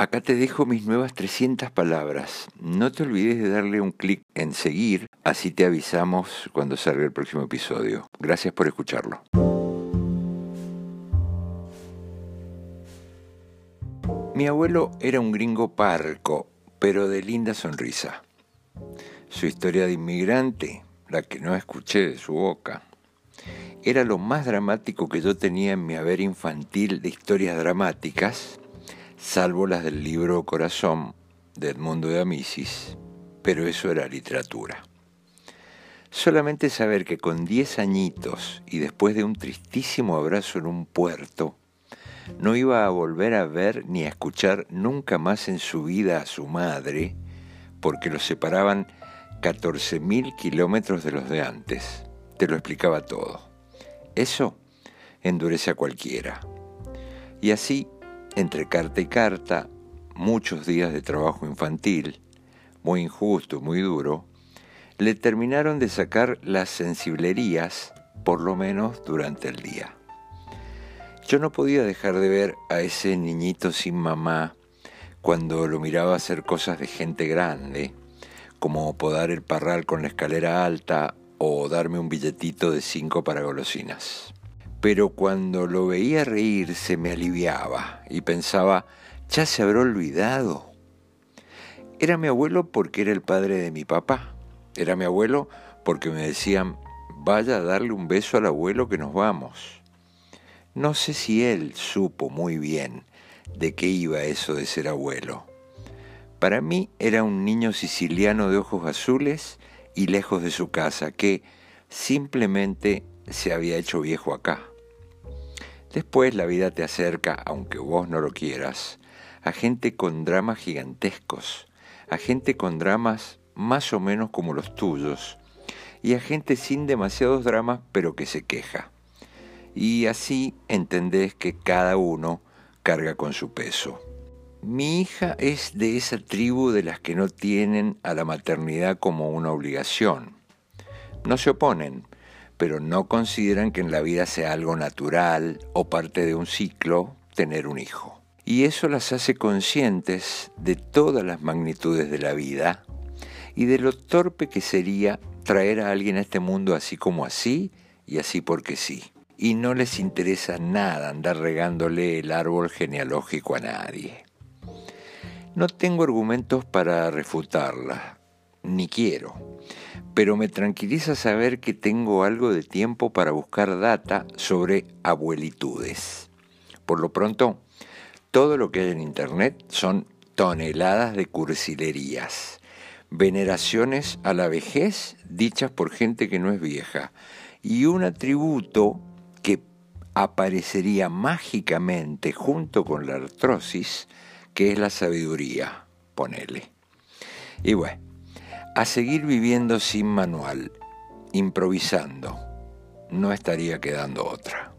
Acá te dejo mis nuevas 300 palabras. No te olvides de darle un clic en seguir, así te avisamos cuando salga el próximo episodio. Gracias por escucharlo. Mi abuelo era un gringo parco, pero de linda sonrisa. Su historia de inmigrante, la que no escuché de su boca, era lo más dramático que yo tenía en mi haber infantil de historias dramáticas salvo las del libro Corazón de Edmundo de Amisis, pero eso era literatura. Solamente saber que con diez añitos y después de un tristísimo abrazo en un puerto, no iba a volver a ver ni a escuchar nunca más en su vida a su madre, porque los separaban 14.000 kilómetros de los de antes. Te lo explicaba todo. Eso endurece a cualquiera. Y así entre carta y carta, muchos días de trabajo infantil, muy injusto, muy duro, le terminaron de sacar las sensiblerías, por lo menos durante el día. Yo no podía dejar de ver a ese niñito sin mamá cuando lo miraba hacer cosas de gente grande, como podar el parral con la escalera alta o darme un billetito de cinco para golosinas pero cuando lo veía reír se me aliviaba y pensaba, ya se habrá olvidado. Era mi abuelo porque era el padre de mi papá. Era mi abuelo porque me decían, vaya a darle un beso al abuelo que nos vamos. No sé si él supo muy bien de qué iba eso de ser abuelo. Para mí era un niño siciliano de ojos azules y lejos de su casa, que simplemente se había hecho viejo acá. Después la vida te acerca, aunque vos no lo quieras, a gente con dramas gigantescos, a gente con dramas más o menos como los tuyos, y a gente sin demasiados dramas pero que se queja. Y así entendés que cada uno carga con su peso. Mi hija es de esa tribu de las que no tienen a la maternidad como una obligación. No se oponen, pero no consideran que en la vida sea algo natural o parte de un ciclo tener un hijo. Y eso las hace conscientes de todas las magnitudes de la vida y de lo torpe que sería traer a alguien a este mundo así como así y así porque sí. Y no les interesa nada andar regándole el árbol genealógico a nadie. No tengo argumentos para refutarla, ni quiero pero me tranquiliza saber que tengo algo de tiempo para buscar data sobre abuelitudes. Por lo pronto, todo lo que hay en Internet son toneladas de cursilerías, veneraciones a la vejez dichas por gente que no es vieja, y un atributo que aparecería mágicamente junto con la artrosis, que es la sabiduría, ponele. Y bueno, a seguir viviendo sin manual, improvisando. No estaría quedando otra.